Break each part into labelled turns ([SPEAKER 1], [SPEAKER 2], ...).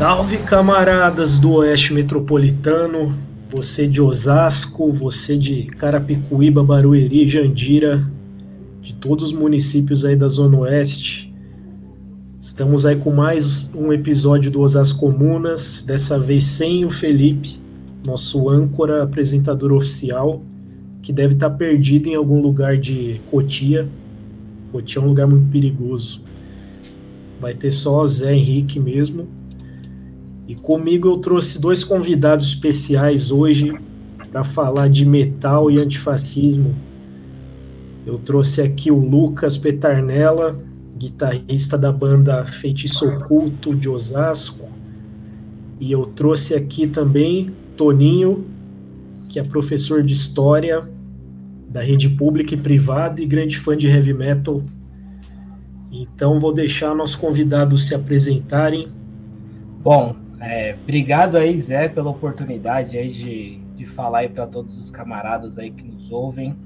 [SPEAKER 1] Salve camaradas do Oeste Metropolitano, você de Osasco, você de Carapicuíba, Barueri, Jandira, de todos os municípios aí da Zona Oeste. Estamos aí com mais um episódio do Osasco Comunas, dessa vez sem o Felipe, nosso âncora apresentador oficial, que deve estar perdido em algum lugar de Cotia. Cotia é um lugar muito perigoso. Vai ter só Zé Henrique mesmo e comigo eu trouxe dois convidados especiais hoje para falar de metal e antifascismo. Eu trouxe aqui o Lucas Petarnella, guitarrista da banda Feitiço Oculto de Osasco. E eu trouxe aqui também Toninho, que é professor de história da rede pública e privada e grande fã de heavy metal. Então vou deixar nossos convidados se apresentarem.
[SPEAKER 2] Bom, é, obrigado aí, Zé, pela oportunidade aí de, de falar aí para todos os camaradas aí que nos ouvem.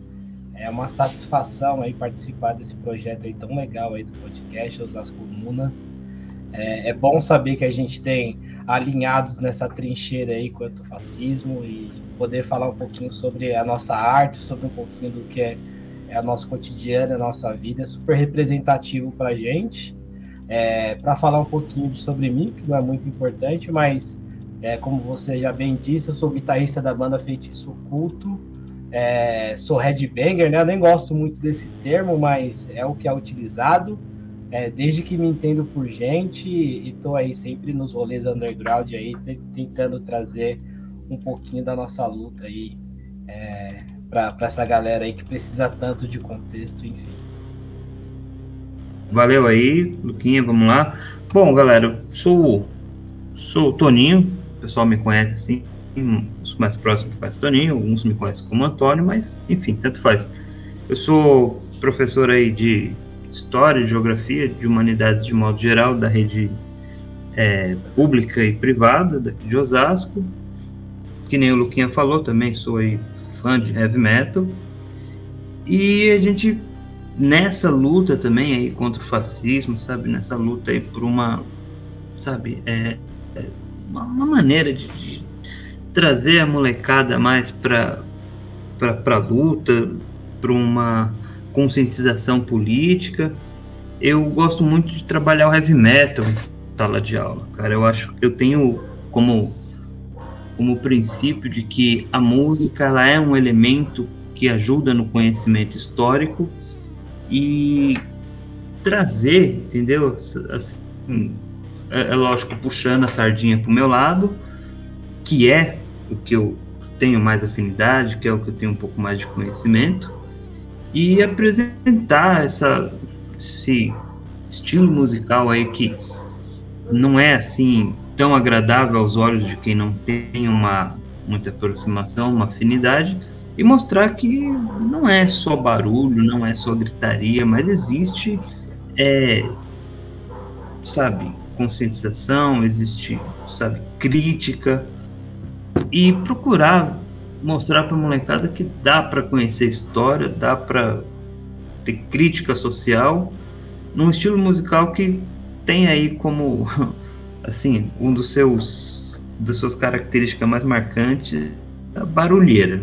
[SPEAKER 2] É uma satisfação aí participar desse projeto aí tão legal aí do podcast, As Comunas. É, é bom saber que a gente tem alinhados nessa trincheira aí quanto ao fascismo e poder falar um pouquinho sobre a nossa arte, sobre um pouquinho do que é, é a nosso cotidiano, a nossa vida, é super representativo para a gente é, para falar um pouquinho sobre mim, que não é muito importante, mas é, como você já bem disse, eu sou guitarrista da banda Feitiço Oculto, é, sou headbanger, né? Eu nem gosto muito desse termo, mas é o que é utilizado. É, desde que me entendo por gente e estou aí sempre nos rolês underground aí, tentando trazer um pouquinho da nossa luta aí é, para essa galera aí que precisa tanto de contexto, enfim.
[SPEAKER 3] Valeu aí, Luquinha, vamos lá. Bom, galera, sou, sou o Toninho, o pessoal me conhece assim, os mais próximos conhecem Toninho, alguns me conhecem como Antônio, mas enfim, tanto faz. Eu sou professor aí de História, de Geografia, de Humanidades de modo geral, da rede é, pública e privada daqui de Osasco. Que nem o Luquinha falou, também sou aí fã de heavy metal. E a gente nessa luta também aí contra o fascismo, sabe? Nessa luta aí por uma, sabe, é, é uma, uma, maneira de, de, trazer a molecada mais para para luta, para uma conscientização política. Eu gosto muito de trabalhar o heavy metal em sala de aula, cara. Eu acho eu tenho como como princípio de que a música ela é um elemento que ajuda no conhecimento histórico e trazer, entendeu? Assim, é, é lógico, puxando a sardinha para o meu lado, que é o que eu tenho mais afinidade, que é o que eu tenho um pouco mais de conhecimento, e apresentar essa, esse estilo musical aí que não é assim tão agradável aos olhos de quem não tem uma muita aproximação, uma afinidade, e mostrar que não é só barulho, não é só gritaria, mas existe, é, sabe, conscientização, existe, sabe, crítica e procurar mostrar para a molecada que dá para conhecer história, dá para ter crítica social num estilo musical que tem aí como assim um dos seus das suas características mais marcantes a barulheira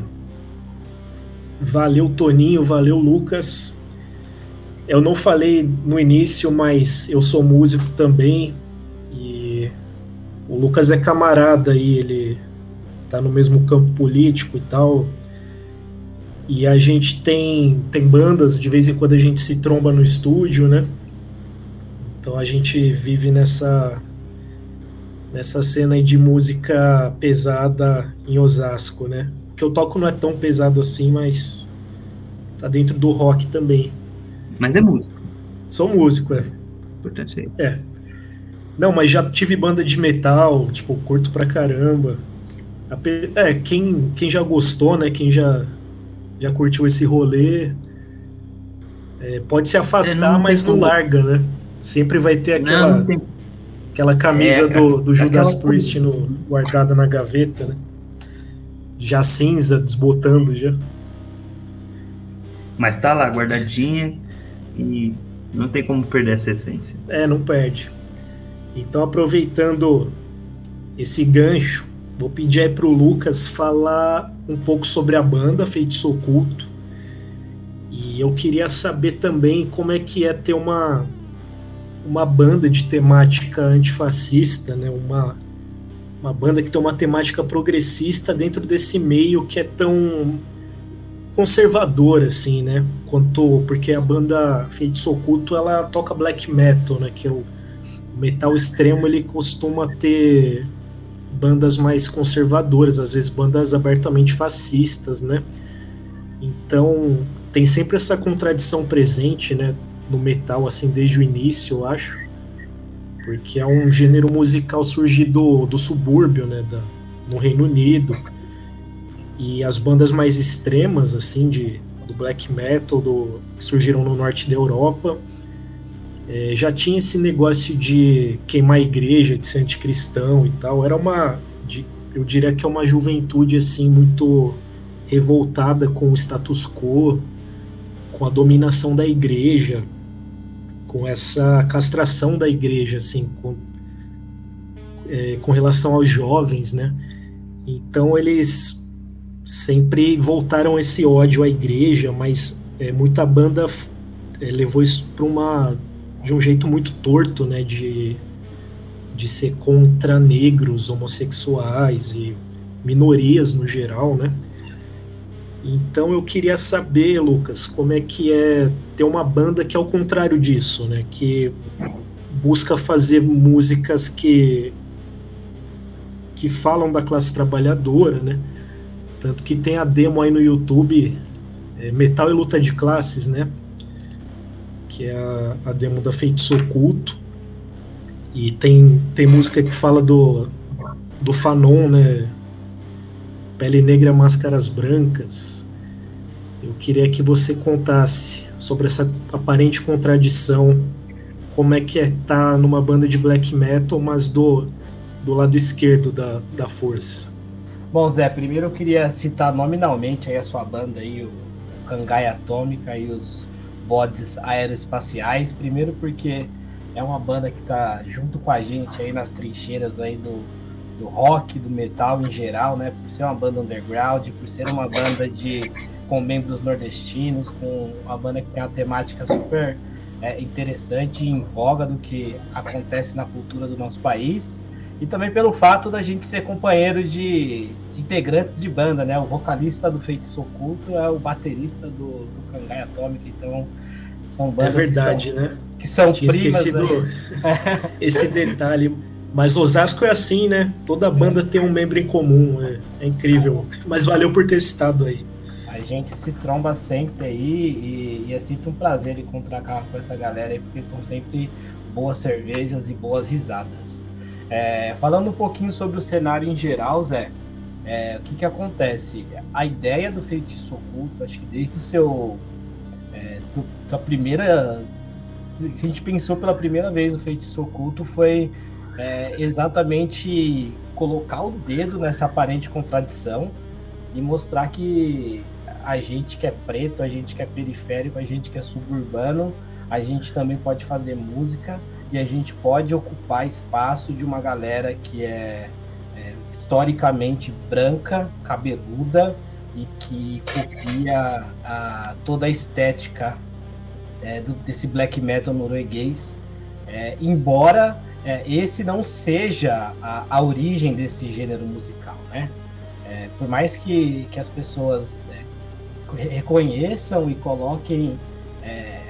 [SPEAKER 1] Valeu, Toninho, valeu, Lucas. Eu não falei no início, mas eu sou músico também. E o Lucas é camarada aí, ele tá no mesmo campo político e tal. E a gente tem, tem bandas, de vez em quando a gente se tromba no estúdio, né? Então a gente vive nessa nessa cena de música pesada em Osasco, né? Que eu toco não é tão pesado assim, mas tá dentro do rock também.
[SPEAKER 3] Mas é músico.
[SPEAKER 1] Sou músico, é.
[SPEAKER 3] Importante
[SPEAKER 1] aí. É. Não, mas já tive banda de metal, tipo, curto pra caramba. É, quem, quem já gostou, né? Quem já, já curtiu esse rolê, é, pode se afastar, não mas não larga, né? Sempre vai ter aquela, não, não aquela camisa é, do, do Judas Priest no, guardada na gaveta, né? Já cinza, desbotando já.
[SPEAKER 3] Mas tá lá, guardadinha e não tem como perder essa essência.
[SPEAKER 1] É, não perde. Então, aproveitando esse gancho, vou pedir aí pro Lucas falar um pouco sobre a banda Feitiço Oculto. E eu queria saber também como é que é ter uma, uma banda de temática antifascista, né? Uma, uma banda que tem uma temática progressista dentro desse meio que é tão conservador assim, né? Quanto porque a banda Feitiço Oculto ela toca black metal, né? Que é o metal extremo ele costuma ter bandas mais conservadoras, às vezes bandas abertamente fascistas, né? Então tem sempre essa contradição presente, né? No metal assim desde o início, eu acho, porque é um gênero musical surgido do subúrbio, né? Da, no Reino Unido e as bandas mais extremas, assim, de, do black metal, do, que surgiram no norte da Europa, é, já tinha esse negócio de queimar a igreja, de ser anticristão e tal. Era uma, de, eu diria que é uma juventude, assim, muito revoltada com o status quo, com a dominação da igreja, com essa castração da igreja, assim, com, é, com relação aos jovens, né? Então eles sempre voltaram esse ódio à igreja, mas é, muita banda é, levou isso para uma de um jeito muito torto, né, de, de ser contra negros, homossexuais e minorias no geral, né? Então eu queria saber, Lucas, como é que é ter uma banda que é o contrário disso, né? Que busca fazer músicas que que falam da classe trabalhadora, né? Tanto que tem a demo aí no YouTube, é, Metal e Luta de Classes, né? Que é a, a demo da Feitiço Oculto. E tem, tem música que fala do, do Fanon, né? Pele Negra, Máscaras Brancas. Eu queria que você contasse sobre essa aparente contradição. Como é que é estar tá numa banda de black metal, mas do, do lado esquerdo da, da força?
[SPEAKER 2] Bom, Zé, primeiro eu queria citar nominalmente aí a sua banda aí, o Cangai Atômica e os Bodes Aeroespaciais. Primeiro porque é uma banda que está junto com a gente aí nas trincheiras aí do, do rock, do metal em geral, né? Por ser uma banda underground, por ser uma banda de com membros nordestinos, com uma banda que tem uma temática super é, interessante e em voga do que acontece na cultura do nosso país e também pelo fato da gente ser companheiro de integrantes de banda, né? O vocalista do Feitiço Oculto é o baterista do, do Cangai Atômica, então são
[SPEAKER 1] é bandas é verdade,
[SPEAKER 2] que são,
[SPEAKER 1] né?
[SPEAKER 2] Que são Tinha primas.
[SPEAKER 1] Esquecido esse detalhe. Mas Osasco é assim, né? Toda banda tem um membro em comum, é, é incrível. Mas valeu por ter citado aí.
[SPEAKER 2] A gente se tromba sempre aí e, e é sempre um prazer encontrar com essa galera aí, porque são sempre boas cervejas e boas risadas. É, falando um pouquinho sobre o cenário em geral, Zé, é, o que, que acontece? A ideia do feitiço oculto, acho que desde o seu. É, sua primeira. A gente pensou pela primeira vez o feitiço oculto foi é, exatamente colocar o dedo nessa aparente contradição e mostrar que a gente que é preto, a gente que é periférico, a gente que é suburbano, a gente também pode fazer música e a gente pode ocupar espaço de uma galera que é, é historicamente branca, cabeluda e que copia a, toda a estética é, do, desse black metal norueguês, é, embora é, esse não seja a, a, origem desse gênero musical, né? É, por mais que, que as pessoas é, reconheçam e coloquem é,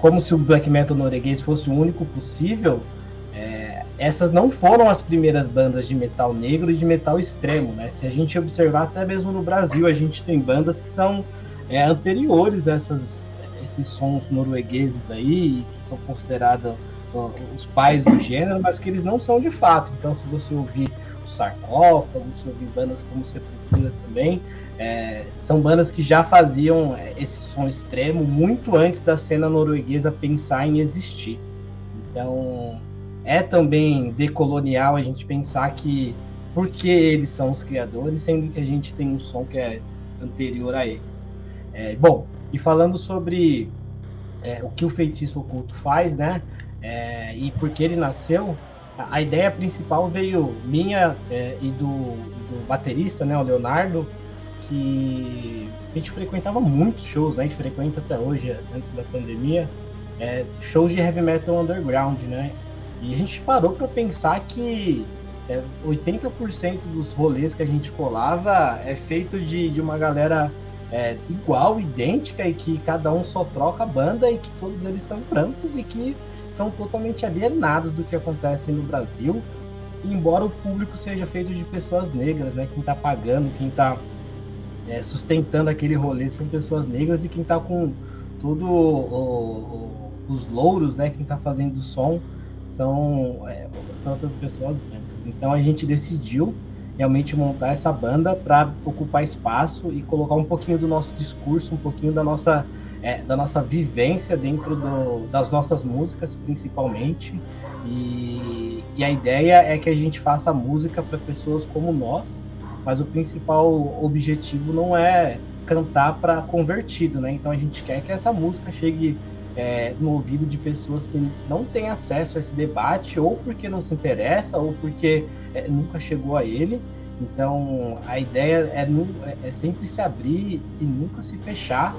[SPEAKER 2] como se o black metal norueguês fosse o único possível, é, essas não foram as primeiras bandas de metal negro e de metal extremo, né? Se a gente observar até mesmo no Brasil, a gente tem bandas que são é, anteriores a essas, esses sons noruegueses aí, que são considerados os pais do gênero, mas que eles não são de fato. Então, se você ouvir Sarcófago, você ouve bandas como Sepultura também. É, são bandas que já faziam é, esse som extremo muito antes da cena norueguesa pensar em existir. Então, é também decolonial a gente pensar que porque eles são os criadores, sendo que a gente tem um som que é anterior a eles. É, bom, e falando sobre é, o que o feitiço oculto faz, né? É, e por que ele nasceu, a, ideia principal veio minha é, e do, do, baterista, né, o Leonardo, que a gente frequentava muitos shows, né? a gente frequenta até hoje, antes da pandemia, é, shows de heavy metal underground, né? E a gente parou para pensar que é, 80% dos rolês que a gente colava é feito de, de uma galera é, igual, idêntica, e que cada um só troca a banda e que todos eles são brancos e que estão totalmente alienados do que acontece no Brasil. Embora o público seja feito de pessoas negras, né? Quem está pagando, quem está é, sustentando aquele rolê são pessoas negras e quem está com tudo os louros, né? Quem está fazendo o som são, é, são essas pessoas brancas. Então a gente decidiu realmente montar essa banda para ocupar espaço e colocar um pouquinho do nosso discurso, um pouquinho da nossa, é, da nossa vivência dentro do, das nossas músicas, principalmente. E, e a ideia é que a gente faça música para pessoas como nós, mas o principal objetivo não é cantar para convertido, né? Então a gente quer que essa música chegue é, no ouvido de pessoas que não têm acesso a esse debate, ou porque não se interessa, ou porque é, nunca chegou a ele. Então, a ideia é, é, é, sempre se abrir e nunca se fechar.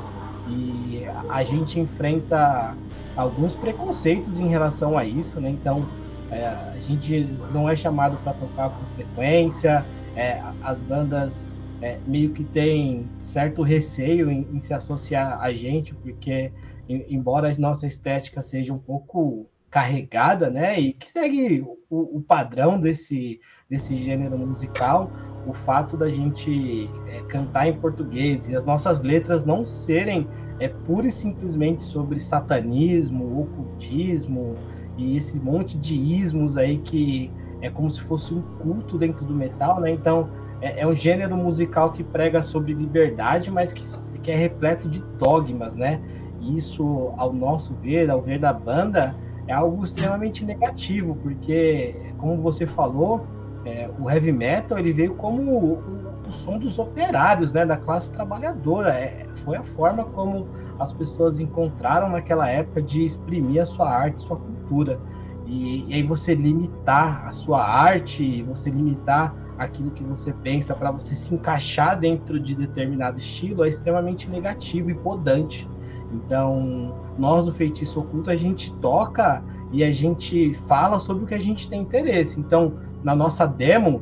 [SPEAKER 2] E a gente enfrenta alguns preconceitos em relação a isso, né? Então, é, a gente não é chamado para tocar com frequência, é, as bandas é, meio que têm certo receio em, em se associar a gente, porque embora a nossa estética seja um pouco carregada, né, e que segue o, o padrão desse, desse gênero musical, o fato da gente é, cantar em português e as nossas letras não serem é, pura e simplesmente sobre satanismo, ocultismo e esse monte de ismos aí que é como se fosse um culto dentro do metal, né? Então é, é um gênero musical que prega sobre liberdade, mas que, que é repleto de dogmas, né? isso, ao nosso ver, ao ver da banda, é algo extremamente negativo, porque, como você falou, é, o heavy metal ele veio como o, o, o, som dos operários, né, da classe trabalhadora. É, foi a forma como as pessoas encontraram naquela época de exprimir a sua arte, sua cultura. E, e aí você limitar a sua arte, você limitar aquilo que você pensa para você se encaixar dentro de determinado estilo é extremamente negativo e podante. Então, nós do Feitiço Oculto, a gente toca e a gente fala sobre o que a gente tem interesse. Então, na nossa demo,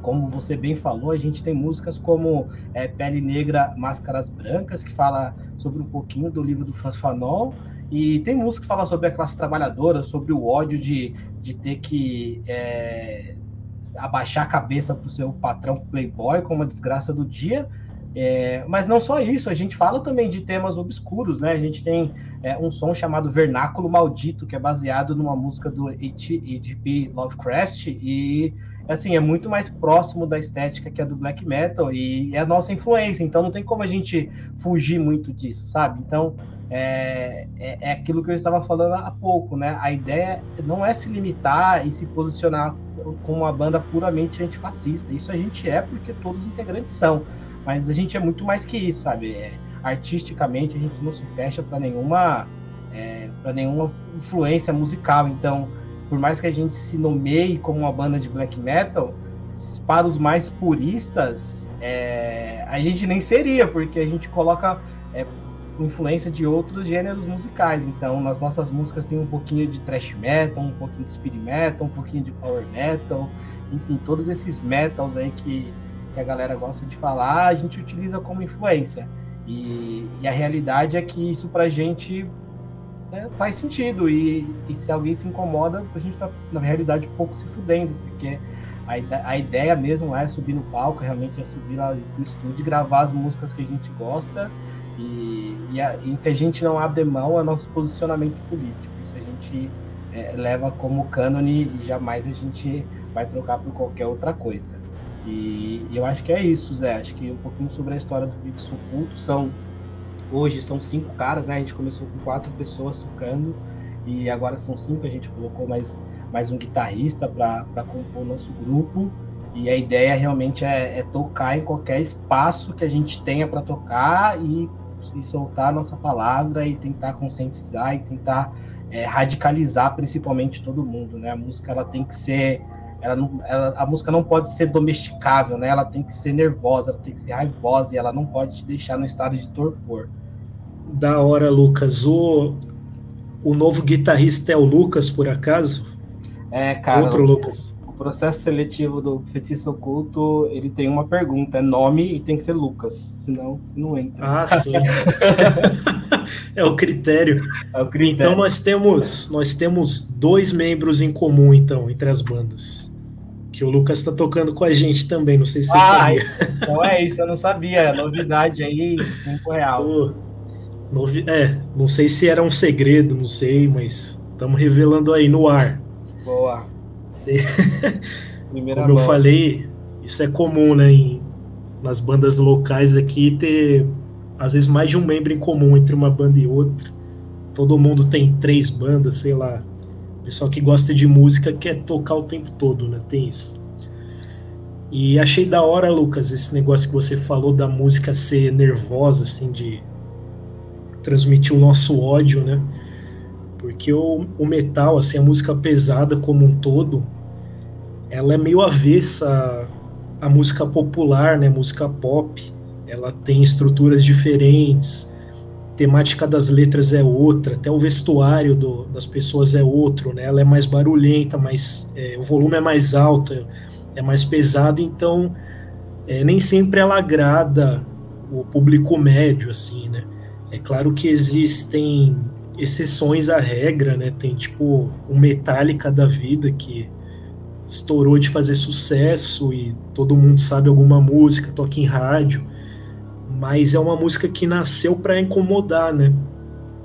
[SPEAKER 2] como você bem falou, a gente tem músicas como é, Pele Negra, Máscaras Brancas, que fala sobre um pouquinho do livro do Franz Fanon, e tem música que fala sobre a classe trabalhadora, sobre o ódio de, de ter que é, abaixar a cabeça para o seu patrão playboy, como a desgraça do dia, é, mas não só isso, a gente fala também de temas obscuros, né? A gente tem é, um som chamado Vernáculo Maldito, que é baseado numa música do H.P. Lovecraft, e assim, é muito mais próximo da estética que a do black metal, e é a nossa influência, então não tem como a gente fugir muito disso, sabe? Então, é, é, é aquilo que eu estava falando há pouco, né? A ideia não é se limitar e se posicionar como uma banda puramente antifascista, isso a gente é porque todos os integrantes são, mas a gente é muito mais que isso, sabe? É, artisticamente a gente não se fecha para nenhuma é, para nenhuma influência musical. Então, por mais que a gente se nomeie como uma banda de black metal, para os mais puristas, é, a gente nem seria, porque a gente coloca é, influência de outros gêneros musicais. Então, nas nossas músicas tem um pouquinho de thrash metal, um pouquinho de speed metal, um pouquinho de power metal, enfim, todos esses metals aí que que a galera gosta de falar, a gente utiliza como influência. E, e a realidade é que isso pra gente é, faz sentido. E, e, se alguém se incomoda, a gente tá, na realidade, um pouco se fudendo, porque a, a ideia mesmo é subir no palco, realmente é subir lá no estúdio gravar as músicas que a gente gosta. E, e, a, e que a gente não abre mão é nosso posicionamento político. Isso a gente é, leva como cânone e jamais a gente vai trocar por qualquer outra coisa. E, e eu acho que é isso, Zé. Acho que um pouquinho sobre a história do Feitiço Oculto são hoje são cinco caras, né? A gente começou com quatro pessoas tocando e agora são cinco. A gente colocou mais mais um guitarrista para compor o nosso grupo. E a ideia realmente é, é, tocar em qualquer espaço que a gente tenha para tocar e, e, soltar a nossa palavra e tentar conscientizar e tentar é, radicalizar principalmente todo mundo, né? A música ela tem que ser, ela não, ela, a música não pode ser domesticável, né? Ela tem que ser nervosa, ela tem que ser raivosa e ela não pode te deixar no estado de torpor.
[SPEAKER 1] Da hora, Lucas. O, o novo guitarrista é o Lucas, por acaso?
[SPEAKER 2] É, cara.
[SPEAKER 1] Outro Lucas.
[SPEAKER 2] O processo seletivo do feitiço oculto, ele tem uma pergunta, é nome e tem que ser Lucas, senão não entra.
[SPEAKER 1] Ah, sim. é o critério.
[SPEAKER 2] É o critério.
[SPEAKER 1] Então nós temos, nós temos dois membros em comum, então, entre as bandas. Que o Lucas está tocando com a gente também, não sei se você ah, sabia.
[SPEAKER 2] Então é isso, eu não sabia. Novidade aí, tempo real. Pô,
[SPEAKER 1] novi... É, não sei se era um segredo, não sei, mas estamos revelando aí no ar.
[SPEAKER 2] Boa.
[SPEAKER 1] Você... Como eu falei, isso é comum, né? Em, nas bandas locais aqui ter às vezes mais de um membro em comum entre uma banda e outra. Todo mundo tem três bandas, sei lá. Pessoal que gosta de música quer tocar o tempo todo, né? Tem isso. E achei da hora, Lucas, esse negócio que você falou da música ser nervosa, assim, de transmitir o nosso ódio, né? Porque o, o metal, assim, a música pesada como um todo, ela é meio avessa à música popular, né? Música pop. Ela tem estruturas diferentes, temática das letras é outra, até o vestuário do, das pessoas é outro, né? Ela é mais barulhenta, mais, é, o volume é mais alto, é mais pesado, então é, nem sempre ela agrada o público médio, assim, né? É claro que existem exceções à regra, né? Tem tipo o Metallica da vida que estourou de fazer sucesso e todo mundo sabe alguma música, toca em rádio, mas é uma música que nasceu para incomodar, né?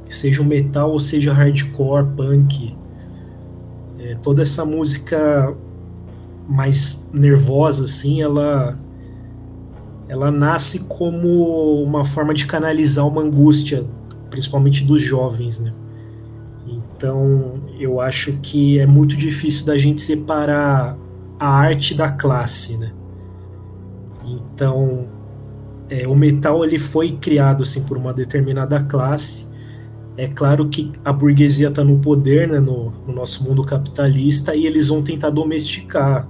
[SPEAKER 1] Seja metal ou seja hardcore, punk, é, toda essa música mais nervosa assim, ela ela nasce como uma forma de canalizar uma angústia principalmente dos jovens, né? Então, eu acho que é muito difícil da gente separar a arte da classe, né? Então, é, o metal ele foi criado assim por uma determinada classe. É claro que a burguesia está no poder, né, no, no nosso mundo capitalista, e eles vão tentar domesticar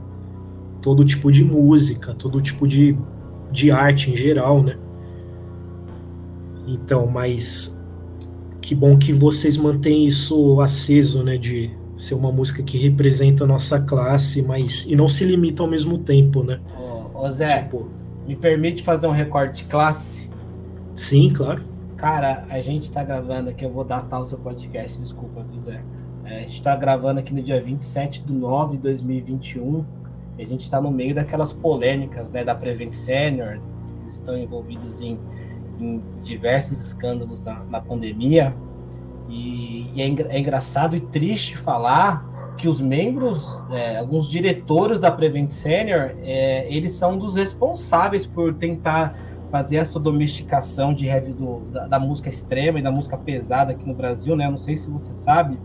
[SPEAKER 1] todo tipo de música, todo tipo de, de arte em geral, né? Então, mas que bom que vocês mantêm isso aceso, né? De ser uma música que representa a nossa classe, mas e não se limita ao mesmo tempo, né?
[SPEAKER 2] Ô, ô Zé, tipo, me permite fazer um recorte de classe?
[SPEAKER 1] Sim, claro.
[SPEAKER 2] Cara, a gente tá gravando aqui, eu vou datar o seu podcast, desculpa, Zé. É, a gente tá gravando aqui no dia 27 de 9 de 2021. E a gente tá no meio daquelas polêmicas, né, da Prevent Senior. Eles estão envolvidos em em diversos escândalos na, na pandemia. E, e é, é, engraçado e triste falar que os membros, é, alguns diretores da Prevent Senior, é, eles são dos responsáveis por tentar fazer essa domesticação de heavy do, da, da, música extrema e da música pesada aqui no Brasil, né? não sei se você sabe,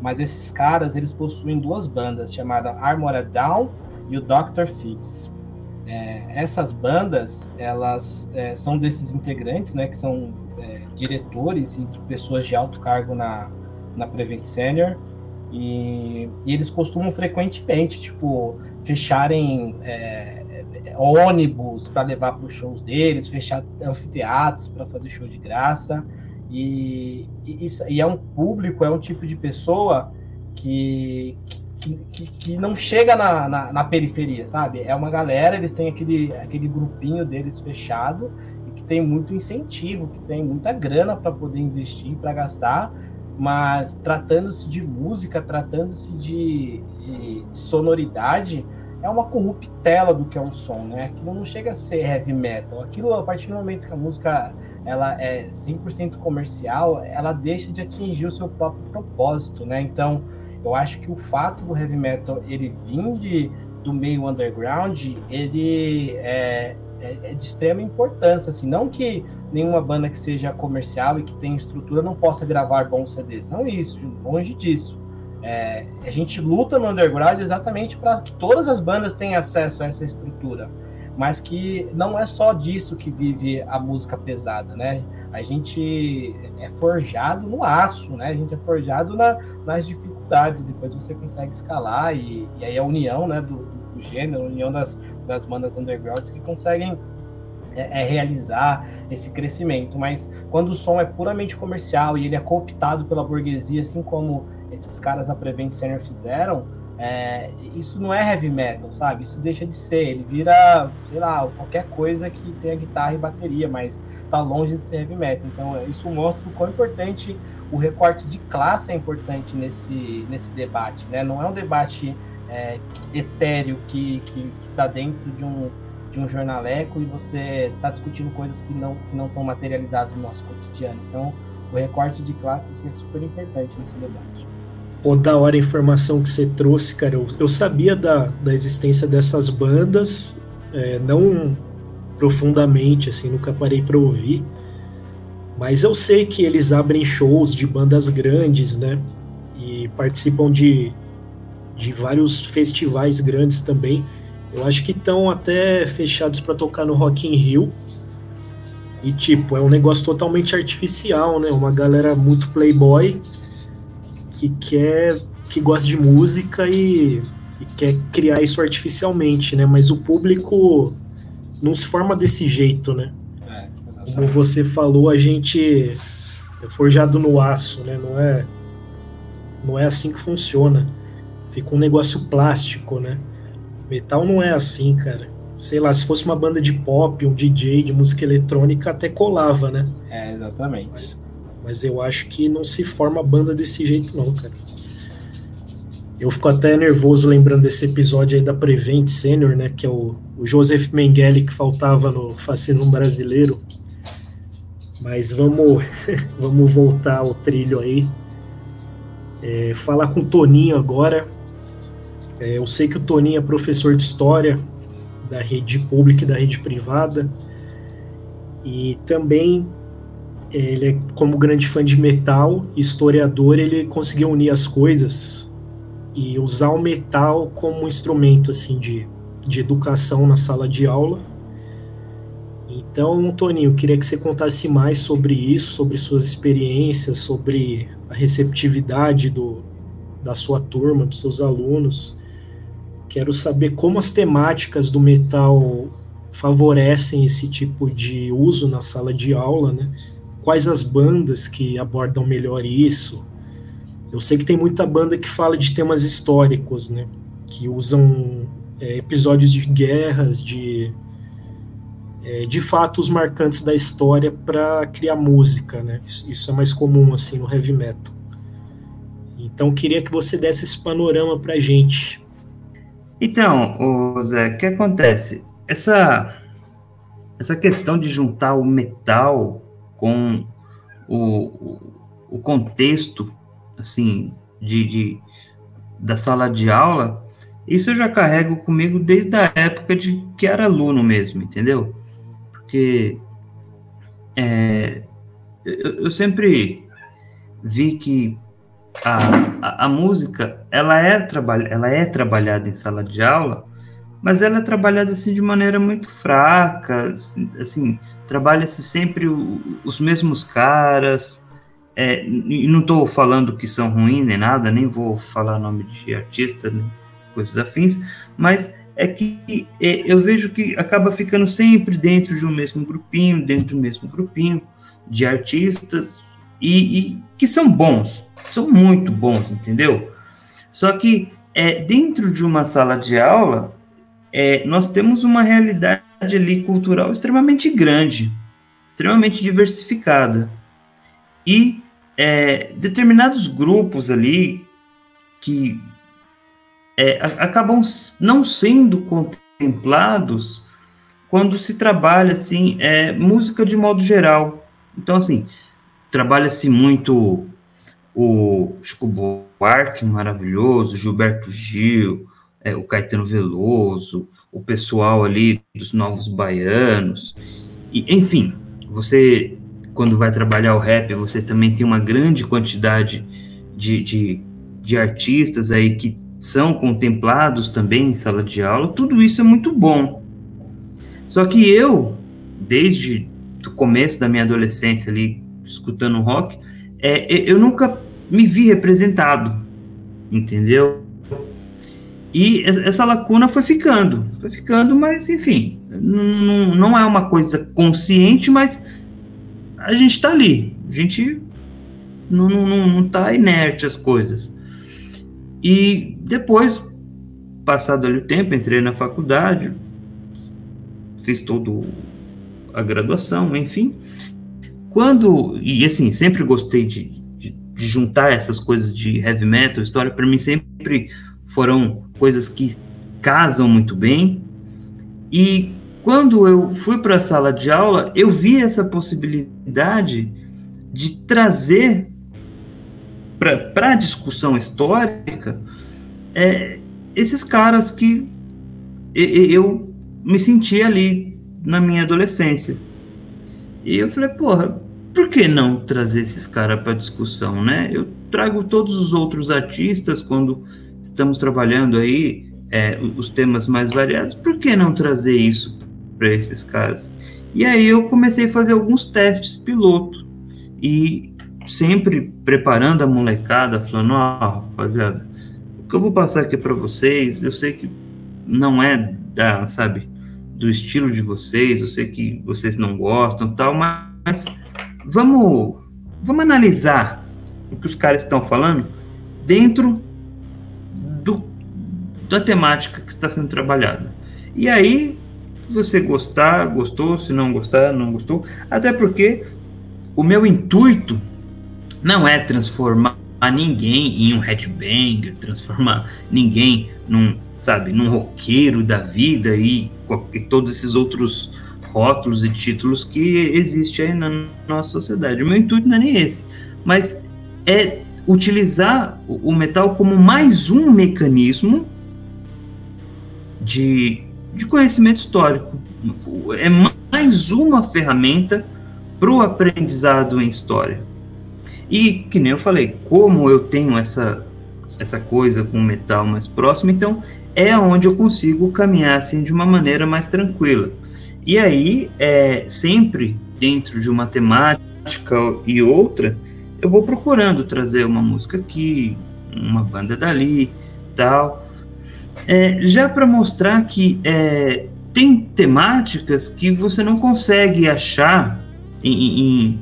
[SPEAKER 2] mas esses caras eles possuem duas bandas chamada Armored Down e o Dr. Phipps. É, essas bandas, elas é, são desses integrantes, né, que são é, diretores e pessoas de alto cargo na, na Prevent Senior, e, e eles costumam frequentemente, tipo, fecharem é, ônibus para levar para os shows deles, fechar anfiteatros para fazer show de graça, e, e, e, é um público, é um tipo de pessoa que, que que, que, que não chega na, na, na, periferia, sabe? É uma galera, eles têm aquele, aquele grupinho deles fechado e que tem muito incentivo, que tem muita grana para poder investir, para gastar, mas tratando-se de música, tratando-se de, de, de, sonoridade, é uma corruptela do que é um som, né? Aquilo não chega a ser heavy metal. Aquilo, a partir do momento que a música ela é 100% comercial, ela deixa de atingir o seu próprio propósito, né? Então, eu acho que o fato do heavy metal ele vir de, do meio underground, ele é, é, é, de extrema importância, assim, não que nenhuma banda que seja comercial e que tenha estrutura não possa gravar bons CDs, não isso, longe disso. É, a gente luta no underground exatamente para que todas as bandas tenham acesso a essa estrutura, mas que não é só disso que vive a música pesada, né? A gente é forjado no aço, né? A gente é forjado na, nas dificuldades, depois você consegue escalar e, e aí a união, né, do, do gênero, união das, das bandas undergrounds que conseguem é, é, realizar esse crescimento. Mas quando o som é puramente comercial e ele é cooptado pela burguesia, assim como esses caras da Prevent Senior fizeram, é, isso não é heavy metal, sabe? Isso deixa de ser. Ele vira, sei lá, qualquer coisa que tenha guitarra e bateria, mas tá longe de ser heavy metal. Então, isso mostra o quão importante o recorte de classe é importante nesse, nesse debate, né? Não é um debate é, etéreo que, que, que tá dentro de um, de um jornaleco e você tá discutindo coisas que não que não estão materializadas no nosso cotidiano. Então, o recorte de classe assim, é super importante nesse debate.
[SPEAKER 1] Pô, da hora a informação que você trouxe, cara. Eu, eu sabia da, da existência dessas bandas, é, não profundamente, assim, nunca parei para ouvir. Mas eu sei que eles abrem shows de bandas grandes, né? E participam de, de vários festivais grandes também. Eu acho que estão até fechados para tocar no Rock in Rio. E tipo, é um negócio totalmente artificial, né? Uma galera muito playboy que quer que gosta de música e, e, quer criar isso artificialmente, né? Mas o público não se forma desse jeito, né? É, Como você falou, a gente é forjado no aço, né? Não é não é assim que funciona. Fica um negócio plástico, né? Metal não é assim, cara. Sei lá, se fosse uma banda de pop, um DJ de música eletrônica, até colava, né?
[SPEAKER 2] É, exatamente.
[SPEAKER 1] Mas eu acho que não se forma banda desse jeito, não, cara. Eu fico até nervoso lembrando desse episódio aí da Prevent Senior, né? Que é o, o Joseph Mengele que faltava no Fascinum Brasileiro. Mas vamos, vamos voltar ao trilho aí. É, falar com o Toninho agora. É, eu sei que o Toninho é professor de história da rede pública e da rede privada. E também ele, é, como grande fã de metal, historiador, ele conseguiu unir as coisas e usar o metal como instrumento assim de, de educação na sala de aula. Então, Toninho, eu queria que você contasse mais sobre isso, sobre suas experiências, sobre a receptividade do, da sua turma, dos seus alunos. Quero saber como as temáticas do metal favorecem esse tipo de uso na sala de aula, né? quais as bandas que abordam melhor isso. Eu sei que tem muita banda que fala de temas históricos, né? Que usam é, episódios de guerras, de, é, de fatos marcantes da história para criar música, né? Isso, é mais comum assim no heavy metal. Então queria que você desse esse panorama para gente.
[SPEAKER 3] Então, o Zé, o que acontece? Essa essa questão de juntar o metal com o, o contexto, assim, de, de, da sala de aula, isso eu já carrego comigo desde a época de que era aluno mesmo, entendeu? Porque é, eu, eu, sempre vi que a, a, música ela é, ela é trabalhada em sala de aula mas ela é trabalhada assim de maneira muito fraca, assim, assim trabalha-se sempre o, os mesmos caras, é, e não estou falando que são ruins nem nada, nem vou falar nome de artista, nem coisas afins, mas é que é, eu vejo que acaba ficando sempre dentro de um mesmo grupinho, dentro do mesmo grupinho de artistas, e, e que são bons, são muito bons, entendeu? Só que é, dentro de uma sala de aula, é, nós temos uma realidade ali cultural extremamente grande, extremamente diversificada. E é, determinados grupos ali que é, acabam não sendo contemplados quando se trabalha assim é, música de modo geral. Então assim trabalha-se muito o Chico Buarque maravilhoso, Gilberto Gil, é, o Caetano Veloso, o pessoal ali dos Novos Baianos, e, enfim, você, quando vai trabalhar o rap, você também tem uma grande quantidade de, de, de artistas aí que são contemplados também em sala de aula, tudo isso é muito bom. Só que eu, desde o começo da minha adolescência ali, escutando rock, é, eu nunca me vi representado, entendeu? E essa lacuna foi ficando, foi ficando, mas enfim, não, é uma coisa consciente, mas a gente está ali, a gente não, não, não tá inerte as coisas. E depois, passado ali o tempo, entrei na faculdade, fiz todo a graduação, enfim. Quando, e assim, sempre gostei de, de, juntar essas coisas de heavy metal, história, para mim sempre foram coisas que casam muito bem. E quando eu fui para a sala de aula, eu vi essa possibilidade de trazer para a discussão histórica é, esses caras que eu me senti ali na minha adolescência. E eu falei, porra, por que não trazer esses caras para discussão, né? Eu trago todos os outros artistas quando estamos trabalhando aí é, os temas mais variados, por que não trazer isso para esses caras? E aí eu comecei a fazer alguns testes piloto e sempre preparando a molecada, falando, ó, oh, rapaziada, o que eu vou passar aqui para vocês, eu sei que não é da, sabe, do estilo de vocês, eu sei que vocês não gostam, tal, mas vamos vamos analisar o que os caras estão falando dentro do, da temática que está sendo trabalhada. E aí, você gostar, gostou, se não gostar, não gostou, até porque o meu intuito não é transformar ninguém em um headbanger, transformar ninguém num, sabe, num roqueiro da vida e, e todos esses outros rótulos e títulos que existem aí na nossa sociedade. O meu intuito não é nem esse, mas é utilizar o metal como mais um mecanismo de, de conhecimento histórico. É mais uma ferramenta para o aprendizado em história. E, que nem eu falei, como eu tenho essa, essa coisa com o metal mais próximo, então é onde eu consigo caminhar assim de uma maneira mais tranquila. E aí, é, sempre dentro de uma temática e outra, eu vou procurando trazer uma música aqui, uma banda dali, tal. É, já para mostrar que é, tem temáticas que você não consegue achar em, em,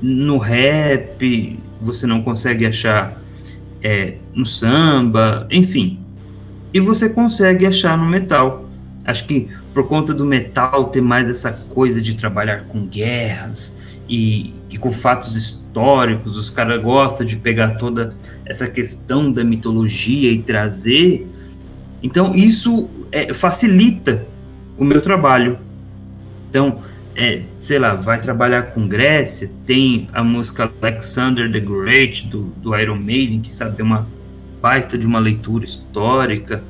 [SPEAKER 3] no rap, você não consegue achar é, no samba, enfim. E você consegue achar no metal. Acho que por conta do metal ter mais essa coisa de trabalhar com guerras e, e com fatos históricos, os caras gostam de pegar toda essa questão da mitologia e trazer. Então, isso é, facilita o meu trabalho. Então, é, sei lá, vai trabalhar com Grécia, tem a música Alexander the Great do, do Iron Maiden, que sabe, é uma baita de uma leitura histórica.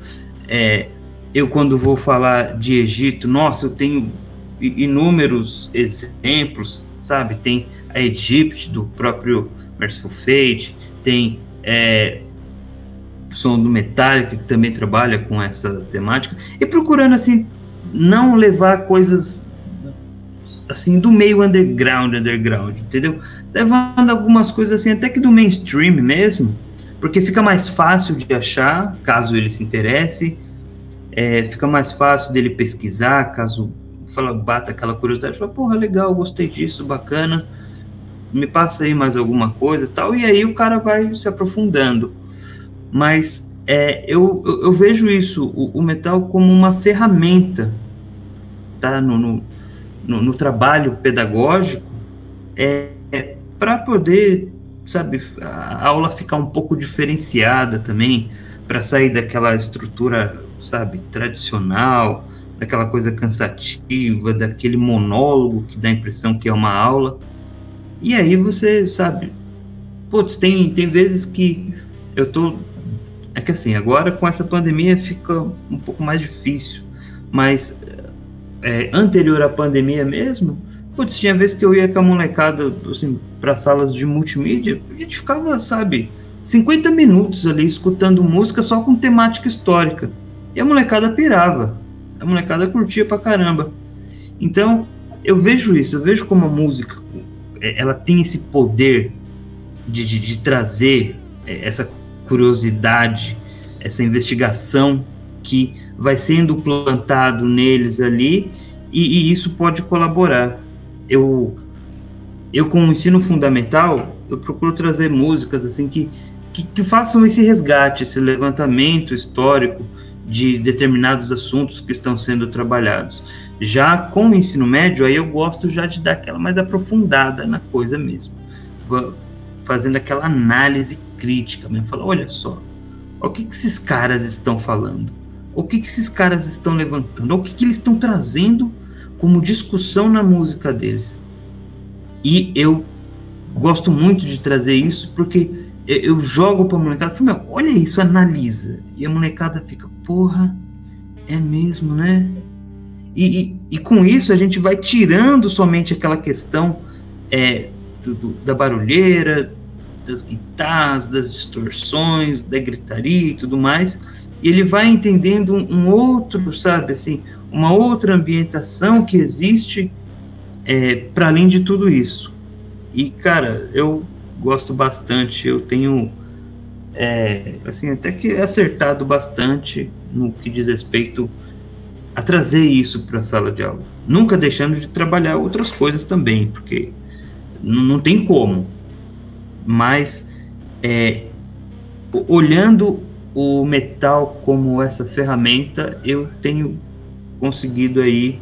[SPEAKER 3] É, eu, quando vou falar de Egito, nossa, eu tenho inúmeros exemplos, sabe? Tem a Egypt, do próprio Merciful Fate, tem é, Som do Metallica, que também trabalha com essa temática, e procurando, assim, não levar coisas assim, do meio underground, underground, entendeu? Levando algumas coisas assim, até que do mainstream mesmo, porque fica mais fácil de achar, caso ele se interesse, é, fica mais fácil dele pesquisar, caso fala, bata aquela curiosidade, fala, porra, legal, gostei disso, bacana, me passa aí mais alguma coisa tal, e aí o cara vai se aprofundando. Mas é, eu, eu, eu, vejo isso, o, o, metal, como uma ferramenta, tá? No, no, no, no trabalho pedagógico é, é para poder, sabe, a aula ficar um pouco diferenciada também, para sair daquela estrutura, sabe, tradicional, daquela coisa cansativa, daquele monólogo que dá a impressão que é uma aula. E aí você, sabe, putz, tem, tem vezes que eu tô É que assim, agora com essa pandemia fica um pouco mais difícil, mas é, anterior à pandemia mesmo, putz, tinha vezes que eu ia com a molecada assim, para salas de multimídia, a gente ficava, sabe, 50 minutos ali escutando música só com temática histórica. E a molecada pirava, a molecada curtia pra caramba. Então, eu vejo isso, eu vejo como a música é, ela tem esse poder de, de, de trazer é, essa curiosidade, essa investigação que vai sendo plantado neles ali e, e isso pode colaborar. Eu, eu com o ensino fundamental, eu procuro trazer músicas assim que, que, que façam esse resgate, esse levantamento histórico de determinados assuntos que estão sendo trabalhados. Já com o ensino médio, aí eu gosto já de dar aquela mais aprofundada na coisa mesmo, fazendo aquela análise crítica, mesmo. Falar, olha só, o que, que esses caras estão falando? O que, que esses caras estão levantando? O que, que eles estão trazendo como discussão na música deles? E eu gosto muito de trazer isso porque eu jogo para a molecada falo, olha isso, analisa. E a molecada fica, porra, é mesmo, né? E, e, e, com isso a gente vai tirando somente aquela questão é, do, do, da barulheira, das guitarras, das distorções, da gritaria e tudo mais, e ele vai entendendo um, um outro, sabe, assim, uma outra ambientação que existe é, para além de tudo isso. E, cara, eu gosto bastante, eu tenho, é, assim, até que acertado bastante no que diz respeito a trazer isso para a sala de aula. Nunca deixando de trabalhar outras coisas também, porque não tem como. Mas é, olhando o metal como essa ferramenta, eu tenho conseguido aí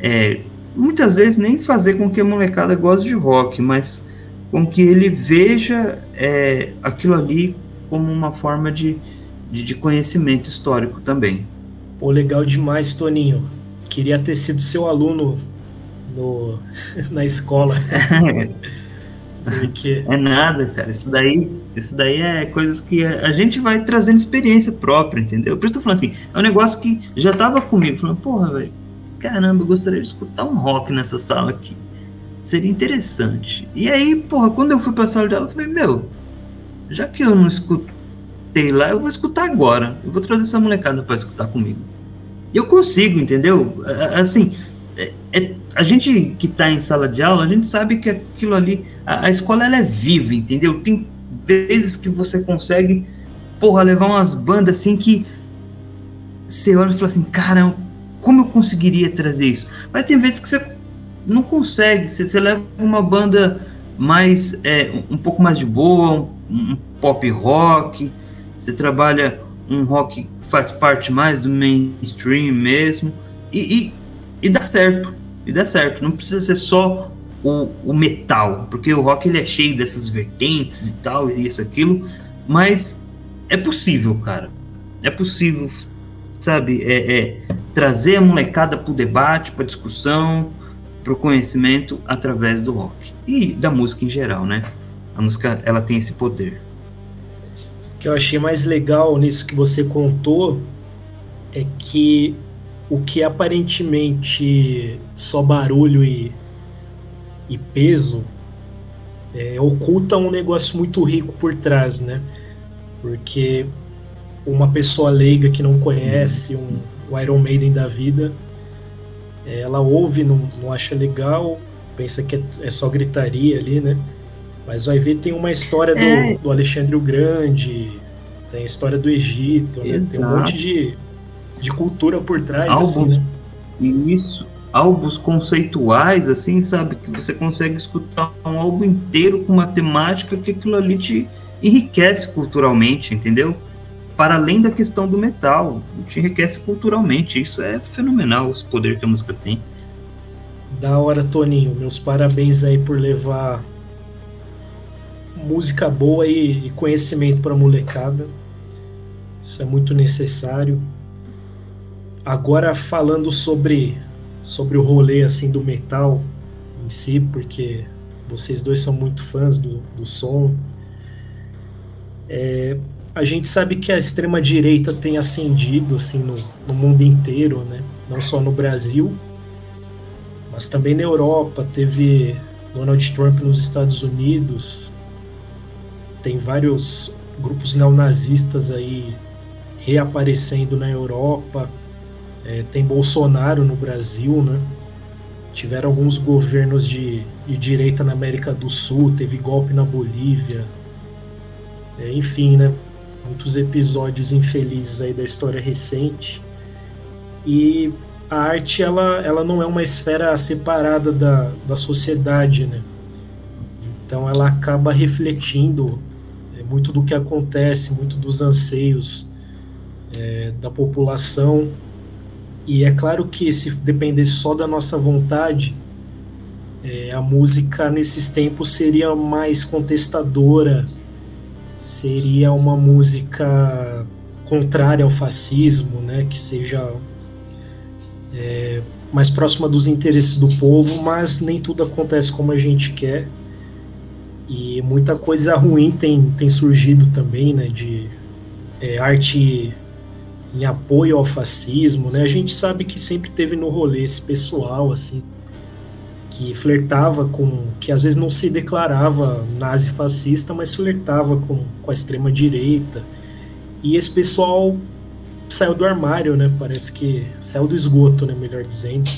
[SPEAKER 3] é, muitas vezes nem fazer com que a molecada goste de rock, mas com que ele veja é, aquilo ali como uma forma de, de, de conhecimento histórico também.
[SPEAKER 1] Pô, legal demais, Toninho. Queria ter sido seu aluno no, na escola.
[SPEAKER 3] Porque... É nada, cara. Isso daí, isso daí é coisas que a, gente vai trazendo experiência própria, entendeu? Por isso eu tô falando assim, é um negócio que já tava comigo, falando, porra, velho, caramba, eu gostaria de escutar um rock nessa sala aqui. Seria interessante. E aí, porra, quando eu fui pra sala dela, eu falei, meu, já que eu não escuto escutei lá, eu vou escutar agora. Eu vou trazer essa molecada para escutar comigo. Eu consigo, entendeu? Assim, é, é, a gente que está em sala de aula, a gente sabe que aquilo ali, a, a, escola ela é viva, entendeu? Tem vezes que você consegue, porra, levar umas bandas assim que você olha e fala assim, cara, como eu conseguiria trazer isso? Mas tem vezes que você não consegue, você, você leva uma banda mais, é, um pouco mais de boa, um, um pop rock, você trabalha um rock que faz parte mais do mainstream mesmo, e, e, e dá certo, e dá certo. Não precisa ser só o, o, metal, porque o rock ele é cheio dessas vertentes e tal, e isso, aquilo, mas é possível, cara. É possível, sabe, é, é trazer a molecada para o debate, para discussão, para o conhecimento através do rock e da música em geral, né? A música ela tem esse poder
[SPEAKER 1] que eu achei mais legal nisso que você contou é que o que aparentemente só barulho e, e peso é, oculta um negócio muito rico por trás, né? Porque uma pessoa leiga que não conhece um, o Iron Maiden da vida, ela ouve, não, não acha legal, pensa que é, é só gritaria ali, né? Mas vai ver, tem uma história do, é. do Alexandre o Grande, tem a história do Egito, né? tem um monte de, de cultura por trás.
[SPEAKER 3] Álbuns,
[SPEAKER 1] assim,
[SPEAKER 3] né? Isso, álbuns conceituais, assim, sabe? Que você consegue escutar um álbum inteiro com uma temática que aquilo ali te enriquece culturalmente, entendeu? Para além da questão do metal, te enriquece culturalmente. Isso é fenomenal, esse poder que a música tem.
[SPEAKER 1] Da hora, Toninho. Meus parabéns aí por levar música boa e, e conhecimento para molecada. Isso é muito necessário. Agora falando sobre sobre o rolê assim do metal em si, porque vocês dois são muito fãs do, do som. É, a gente sabe que a extrema direita tem ascendido assim no, no mundo inteiro, né? Não só no Brasil, mas também na Europa. Teve Donald Trump nos Estados Unidos. Tem vários grupos neonazistas aí reaparecendo na Europa. É, tem Bolsonaro no Brasil, né? Tiveram alguns governos de, de direita na América do Sul, teve golpe na Bolívia. É, enfim, né? Muitos episódios infelizes aí da história recente. E a arte, ela, ela não é uma esfera separada da, da sociedade, né? Então ela acaba refletindo muito do que acontece, muito dos anseios é, da população e é claro que se dependesse só da nossa vontade, é, a música nesses tempos seria mais contestadora, seria uma música contrária ao fascismo, né, que seja é, mais próxima dos interesses do povo, mas nem tudo acontece como a gente quer. E muita coisa ruim tem, tem surgido também, né, de é, arte em apoio ao fascismo, né? A gente sabe que sempre teve no rolê esse pessoal assim que flertava com, que às vezes não se declarava nazi-fascista, mas flertava com, com a extrema direita. E esse pessoal saiu do armário, né? Parece que saiu do esgoto, né? Melhor dizendo.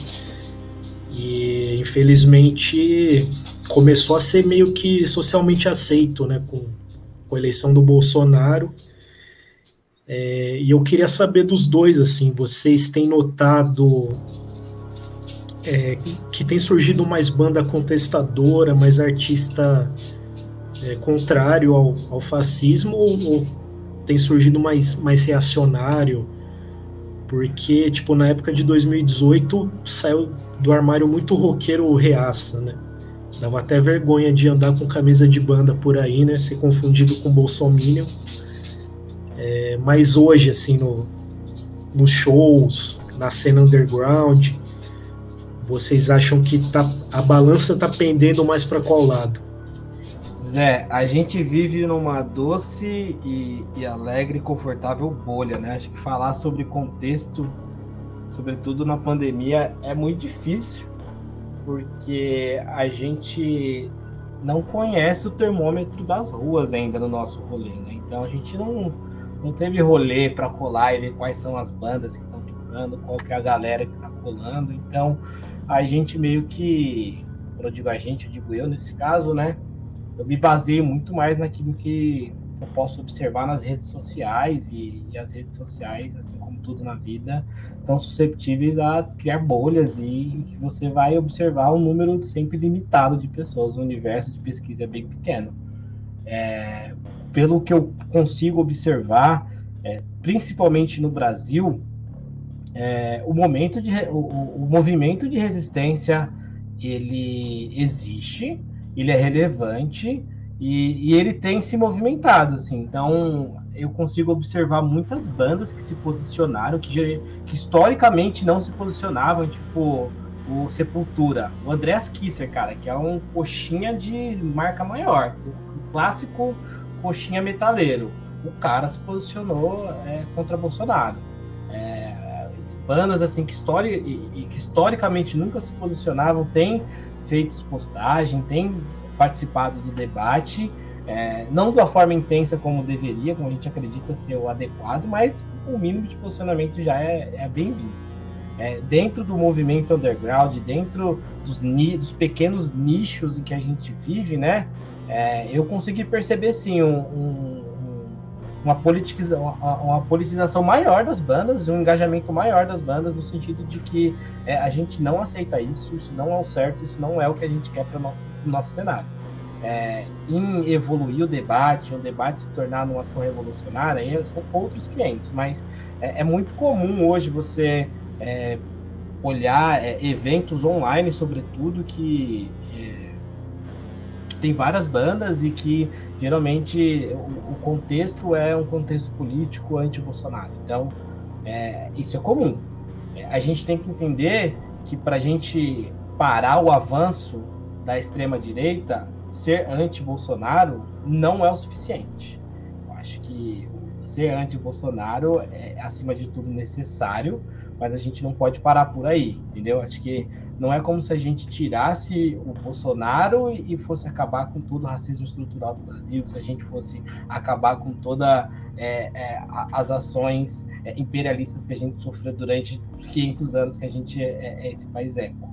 [SPEAKER 1] E infelizmente começou a ser meio que socialmente aceito, né? Com, com a eleição do Bolsonaro é, e eu queria saber dos dois, assim, vocês têm notado é, que tem surgido mais banda contestadora, mais artista é, contrário ao, ao fascismo, ou, ou, tem surgido mais, mais reacionário? Porque, tipo, na época de 2018 saiu do armário muito roqueiro reaça, né? Dava até vergonha de andar com camisa de banda por aí, né? Ser confundido com Bolsominion. É, mas hoje, assim, no, nos shows, na cena underground, vocês acham que tá, a balança tá pendendo mais para qual lado?
[SPEAKER 2] Zé, a gente vive numa doce e, e alegre confortável bolha, né? Acho que falar sobre contexto, sobretudo na pandemia, é muito difícil, porque a gente não conhece o termômetro das ruas ainda no nosso rolê, né? Então a gente não não teve rolê para colar e ver quais são as bandas que estão tocando, qual que é a galera que está colando. Então, a gente meio que, quando eu digo a gente, eu digo eu nesse caso, né? Eu me baseio muito mais naquilo que eu posso observar nas redes sociais e, e as redes sociais, assim como tudo na vida, estão susceptíveis a criar bolhas e, que você vai observar um número sempre limitado de pessoas. O universo de pesquisa é bem pequeno. É, pelo que eu consigo observar, é, principalmente no Brasil, é, o momento de o, o, movimento de resistência ele existe, ele é relevante e, e, ele tem se movimentado, assim. Então eu consigo observar muitas bandas que se posicionaram, que, que historicamente não se posicionavam, tipo o Sepultura, o Andreas Kisser, cara, que é um coxinha de marca maior, o clássico coxinha metaleiro. O cara se posicionou é, contra Bolsonaro. É, bandas assim que, histori e, e que historicamente nunca se posicionavam têm feito postagem, têm participado do debate, é, não da forma intensa como deveria, como a gente acredita ser o adequado, mas o mínimo de posicionamento já é, é bem-vindo. É, dentro do movimento underground, dentro dos, dos, pequenos nichos em que a gente vive, né? É, eu consegui perceber sim um, um, uma, politiza, uma, uma, politização maior das bandas, um engajamento maior das bandas, no sentido de que é, a gente não aceita isso, isso não é o certo, isso não é o que a gente quer para o nosso, nosso cenário. É, em evoluir o debate, o debate se tornar uma ação revolucionária, são outros 500, mas é, é muito comum hoje você é, olhar é, eventos online, sobretudo, que tem várias bandas e que geralmente o, o contexto é um contexto político anti-Bolsonaro. Então, é, isso é comum. É, a gente tem que entender que para a gente parar o avanço da extrema-direita, ser anti-Bolsonaro não é o suficiente. Eu acho que ser anti-Bolsonaro é, acima de tudo, necessário, mas a gente não pode parar por aí, entendeu? Acho que não é como se a gente tirasse o Bolsonaro e fosse acabar com todo o racismo estrutural do Brasil, se a gente fosse acabar com toda é, é, as ações é, imperialistas que a gente sofreu durante os 500 anos que a gente é, é esse país eco.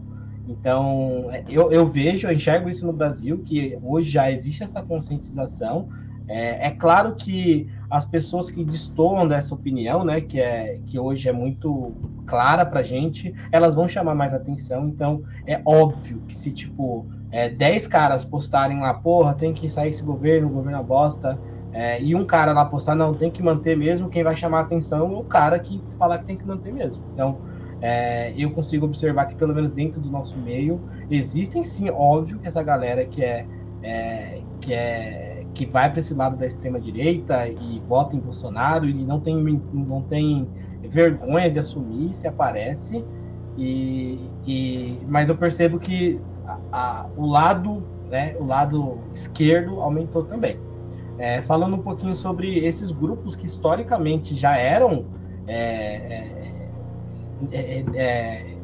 [SPEAKER 2] Então, eu, eu vejo, eu enxergo isso no Brasil, que hoje já existe essa conscientização, é, é, claro que as pessoas que destoam dessa opinião, né, que, é, que hoje é muito clara para gente, elas vão chamar mais atenção. Então, é óbvio que se, tipo, é, 10 caras postarem lá, porra, tem que sair esse governo, o governo é bosta, é, e um cara lá postar, não, tem que manter mesmo, quem vai chamar atenção é o cara que falar que tem que manter mesmo. Então, é, eu consigo observar que, pelo menos dentro do nosso meio, existem sim, óbvio, que essa galera que é, é que é que vai para esse lado da extrema direita e vota em Bolsonaro e não tem, não tem vergonha de assumir se aparece. E, e mas eu percebo que a, a, o lado, né, o lado esquerdo aumentou também. É, falando um pouquinho sobre esses grupos que historicamente já eram é, é, é, é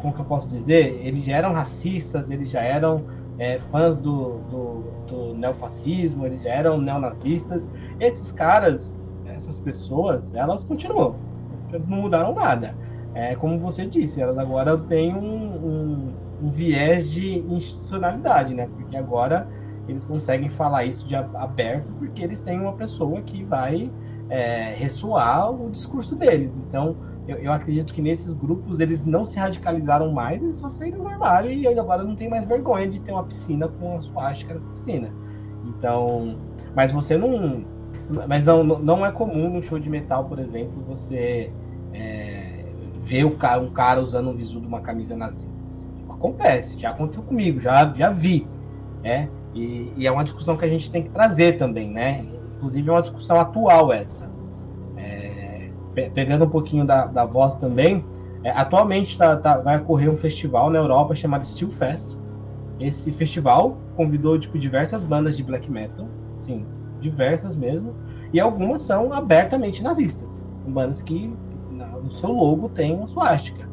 [SPEAKER 2] como que eu posso dizer? Eles já eram racistas, eles já eram é, fãs do, do, do neofascismo, eles já eram neonazistas. Esses caras, essas pessoas, elas continuam. Eles não mudaram nada. É, como você disse, elas agora têm um, um, um viés de institucionalidade, né? Porque agora eles conseguem falar isso de aberto porque eles têm uma pessoa que vai é, ressoar o discurso deles. Então, eu, eu, acredito que nesses grupos eles não se radicalizaram mais, eles só saíram do armário e agora não tem mais vergonha de ter uma piscina com a suástica nessa piscina. Então, mas você não. Mas não, não é comum no show de metal, por exemplo, você é, ver o cara, um cara usando um visu de uma camisa nazista. Acontece, já aconteceu comigo, já, já vi. É, e, e é uma discussão que a gente tem que trazer também, né? Inclusive é uma discussão atual essa. É, pegando um pouquinho da, da voz também, é, atualmente tá, tá, vai ocorrer um festival na Europa chamado Steel Fest. Esse festival convidou tipo, diversas bandas de black metal, sim, diversas mesmo, e algumas são abertamente nazistas, bandas que no seu logo tem uma suástica.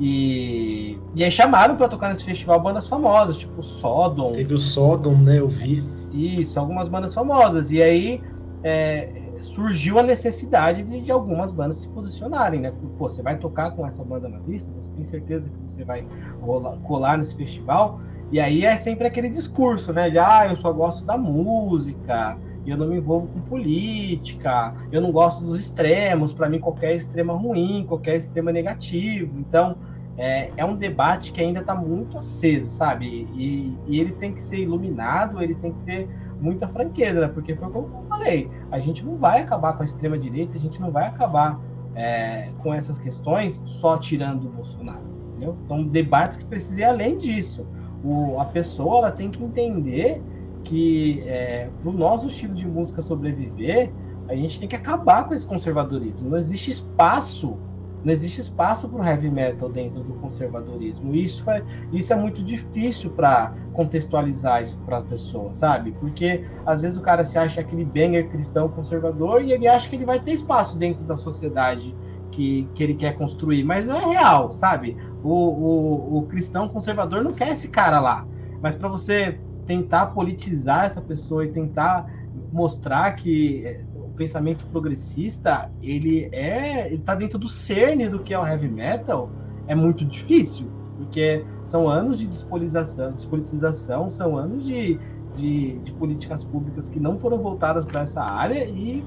[SPEAKER 2] E, e aí chamaram para tocar nesse festival bandas famosas, tipo Sodom.
[SPEAKER 1] Teve o Sodom, né? Eu vi.
[SPEAKER 2] Isso, algumas bandas famosas. E aí é, surgiu a necessidade de, de, algumas bandas se posicionarem, né? Pô, você vai tocar com essa banda na lista, você tem certeza que você vai rolar, colar nesse festival? E aí é sempre aquele discurso, né? De ah, eu só gosto da música, eu não me envolvo com política, eu não gosto dos extremos, para mim qualquer extremo é ruim, qualquer extremo é negativo. Então, é, é um debate que ainda está muito aceso, sabe? E, e, ele tem que ser iluminado, ele tem que ter muita franqueza, né? porque foi como eu falei, a gente não vai acabar com a extrema-direita, a gente não vai acabar é, com essas questões só tirando o Bolsonaro, entendeu? São debates que precisam ir além disso. O, a pessoa ela tem que entender que é, para o nosso estilo de música sobreviver, a gente tem que acabar com esse conservadorismo. Não existe espaço não existe espaço para o heavy metal dentro do conservadorismo. Isso é, isso é muito difícil para contextualizar isso para a pessoa, sabe? Porque às vezes o cara se acha aquele banger cristão conservador e ele acha que ele vai ter espaço dentro da sociedade que, que ele quer construir, mas não é real, sabe? O, o, o cristão conservador não quer esse cara lá. Mas para você tentar politizar essa pessoa e tentar mostrar que pensamento progressista, ele é, ele tá dentro do cerne do que é o heavy metal, é muito difícil, porque são anos de despolitização, despolitização são anos de, de, de políticas públicas que não foram voltadas para essa área e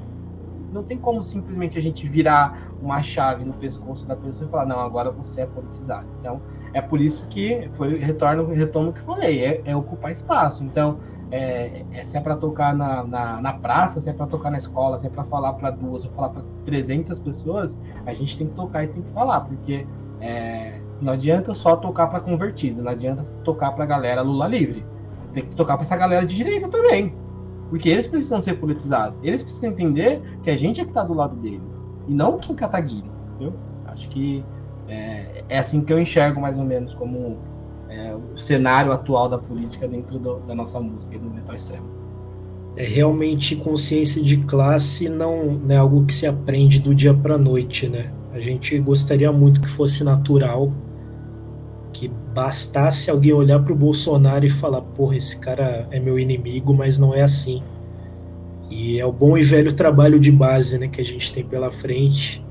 [SPEAKER 2] não tem como simplesmente a gente virar uma chave no pescoço da pessoa e falar, não, agora você é politizado. Então, é por isso que foi retorno, retorno que falei, é, é ocupar espaço. Então, é, é, se é para tocar na, na, na, praça, se é para tocar na escola, se é para falar para duas ou falar para 300 pessoas, a gente tem que tocar e tem que falar, porque é, não adianta só tocar para convertido, não adianta tocar para galera Lula livre. Tem que tocar para essa galera de direita também, porque eles precisam ser politizados, eles precisam entender que a gente é que está do lado deles e não Kim Kataguiri, entendeu? Acho que é, é assim que eu enxergo mais ou menos como é, o cenário atual da política dentro do, da nossa música e do metal extremo.
[SPEAKER 1] é realmente consciência de classe não, é algo que se aprende do dia para noite, né? A gente gostaria muito que fosse natural, que bastasse alguém olhar para o Bolsonaro e falar: porra, esse cara é meu inimigo, mas não é assim. E é o bom e velho trabalho de base né, que a gente tem pela frente,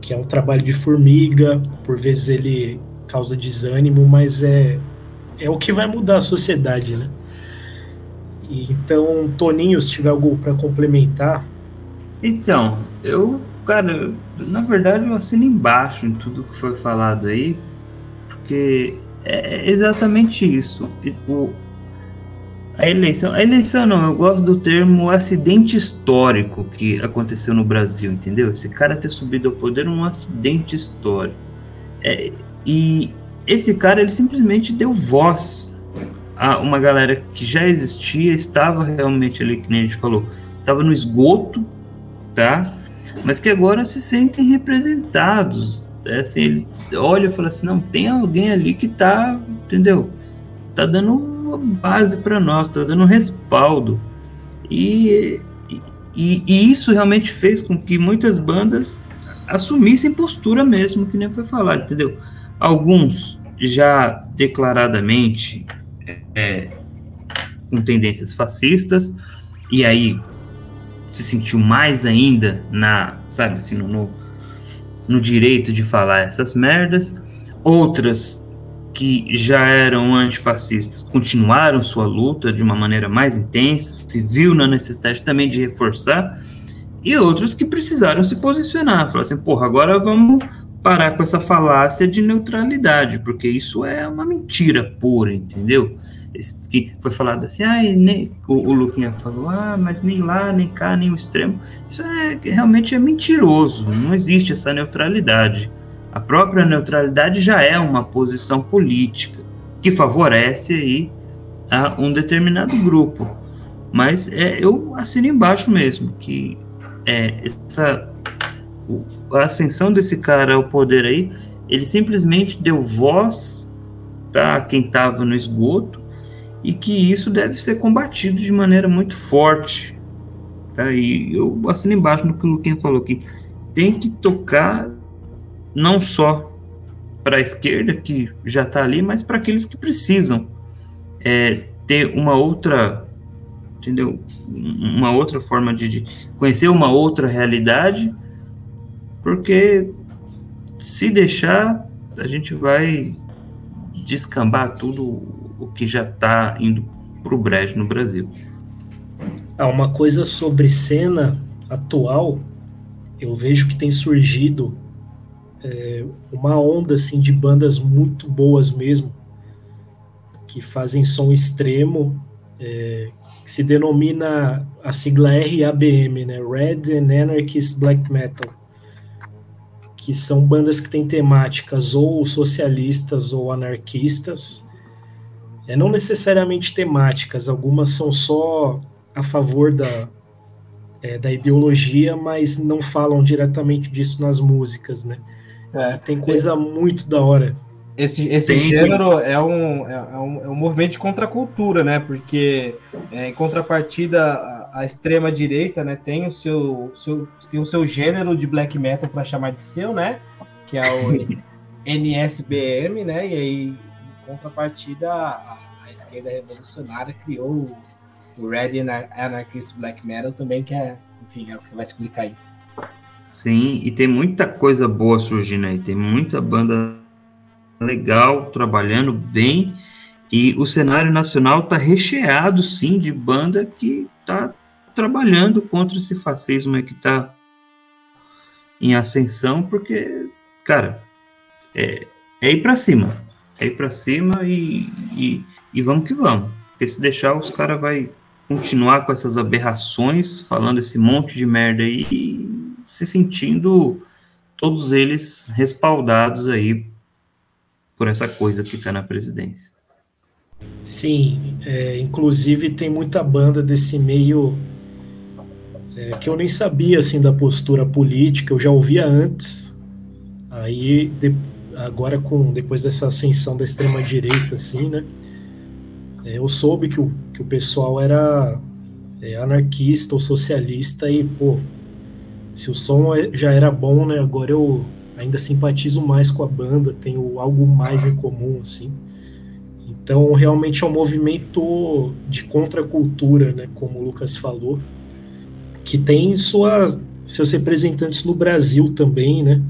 [SPEAKER 1] que é um trabalho de formiga, por vezes ele causa desânimo, mas é, é o que vai mudar a sociedade, né? Então, Toninho, se tiver algo para complementar.
[SPEAKER 3] Então, eu, cara, na verdade eu assino embaixo em tudo que foi falado aí, porque é exatamente isso. O, a eleição, a eleição não, eu gosto do termo acidente histórico que aconteceu no Brasil, entendeu? Esse cara ter subido ao poder é um acidente histórico. É, e esse cara, ele simplesmente deu voz a uma galera que já existia, estava realmente ali, que nem a gente falou, estava no esgoto, tá? Mas que agora se sentem representados. É assim, eles olham e falam assim, não, tem alguém ali que tá, entendeu? Tá dando uma base para nós, tá dando um respaldo. E, e, e, isso realmente fez com que muitas bandas assumissem postura mesmo, que nem foi falado, entendeu? Alguns já declaradamente é, com tendências fascistas, e aí se sentiu mais ainda na, sabe, assim, no, no direito de falar essas merdas. Outras que já eram antifascistas continuaram sua luta de uma maneira mais intensa, se viu na necessidade também de reforçar, e outros que precisaram se posicionar, falar assim, porra, agora vamos parar com essa falácia de neutralidade, porque isso é uma mentira pura, entendeu? Esse, que foi falado assim, ah, nem, o, o Luquinha falou, ah, mas nem lá, nem cá, nem o extremo. Isso é realmente é mentiroso, não existe essa neutralidade. A própria neutralidade já é uma posição política que favorece aí a um determinado grupo. Mas é, eu assino embaixo mesmo que é, essa a ascensão desse cara ao poder aí, ele simplesmente deu voz tá, a quem estava no esgoto e que isso deve ser combatido de maneira muito forte. Tá? E eu assino embaixo no que o Luquinha falou, que tem que tocar não só para a esquerda, que já está ali, mas para aqueles que precisam é, ter uma outra, entendeu? Uma outra forma de, de conhecer uma outra realidade porque se deixar, a gente vai descambar tudo o que já está indo para o brejo no Brasil.
[SPEAKER 1] Ah, uma coisa sobre cena atual, eu vejo que tem surgido é, uma onda assim de bandas muito boas mesmo, que fazem som extremo, é, que se denomina a sigla RABM, né? Red and Anarchist Black Metal que são bandas que têm temáticas ou socialistas ou anarquistas, é, não necessariamente temáticas, algumas são só a favor da, é, da ideologia, mas não falam diretamente disso nas músicas, né? É, tem coisa é, muito da hora.
[SPEAKER 2] Esse, esse gênero é um, é, é, um, é um movimento de contracultura, né? Porque é, em contrapartida, a, a extrema direita, né, tem o seu, seu, tem o seu gênero de black metal para chamar de seu, né? Que é o NSBM, né? E aí, em contrapartida, a, a esquerda revolucionária criou o Red Anarchist Black Metal também, que é, enfim, é o que você vai explicar aí.
[SPEAKER 3] Sim, e tem muita coisa boa surgindo aí, tem muita banda legal, trabalhando bem, e o cenário nacional está recheado, sim, de banda que está trabalhando contra esse fascismo que está em ascensão, porque, cara, é, é ir para cima, é ir para cima e, e, e, vamos que vamos, porque se deixar os caras vai continuar com essas aberrações, falando esse monte de merda aí e se sentindo todos eles respaldados aí por essa coisa que está na presidência.
[SPEAKER 1] Sim, é, inclusive tem muita banda desse meio é, que eu nem sabia assim da postura política, eu já ouvia antes. Aí de, agora com depois dessa ascensão da extrema direita assim, né? É, eu soube que o, que o pessoal era é, anarquista ou socialista e, pô, se o som é, já era bom, né, agora eu ainda simpatizo mais com a banda, tenho algo mais em comum, assim. Então, realmente é um movimento de contracultura, né, como o Lucas falou, que tem suas, seus representantes no Brasil também, né,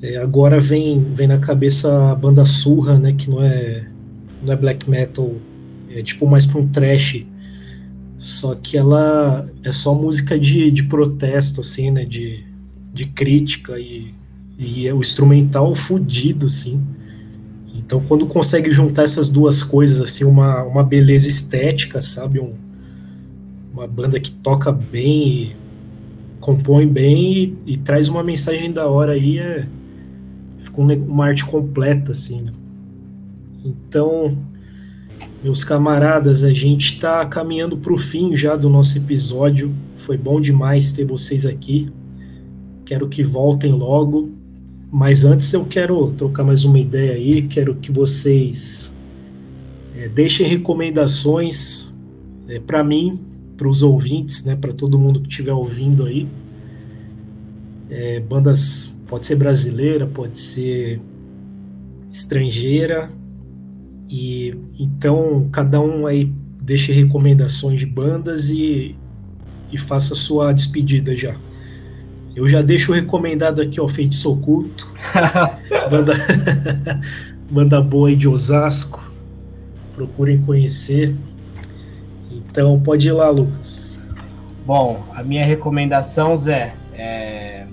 [SPEAKER 1] é, agora vem, vem na cabeça a banda Surra, né, que não é, não é black metal, é tipo mais para um trash. Só que ela é só música de, de protesto, assim, né, de, de crítica e, e é o instrumental fudido, assim. Então, quando consegue juntar essas duas coisas, assim, uma, uma beleza estética, sabe, um, uma banda que toca bem, compõe bem e, e traz uma mensagem da hora aí, é ficou uma arte completa, assim. Né? Então, meus camaradas, a gente está caminhando para o fim já do nosso episódio. Foi bom demais ter vocês aqui. Quero que voltem logo. Mas antes eu quero trocar mais uma ideia aí. Quero que vocês é, deixem recomendações é, para mim, para os ouvintes, né, para todo mundo que estiver ouvindo aí. É, bandas Pode ser brasileira, pode ser estrangeira. E então cada um aí deixe recomendações de bandas e, e faça sua despedida já. Eu já deixo recomendado aqui, ó, Feitiço Oculto. banda, banda boa aí de Osasco. Procurem conhecer. Então pode ir lá, Lucas.
[SPEAKER 2] Bom, a minha recomendação, Zé, é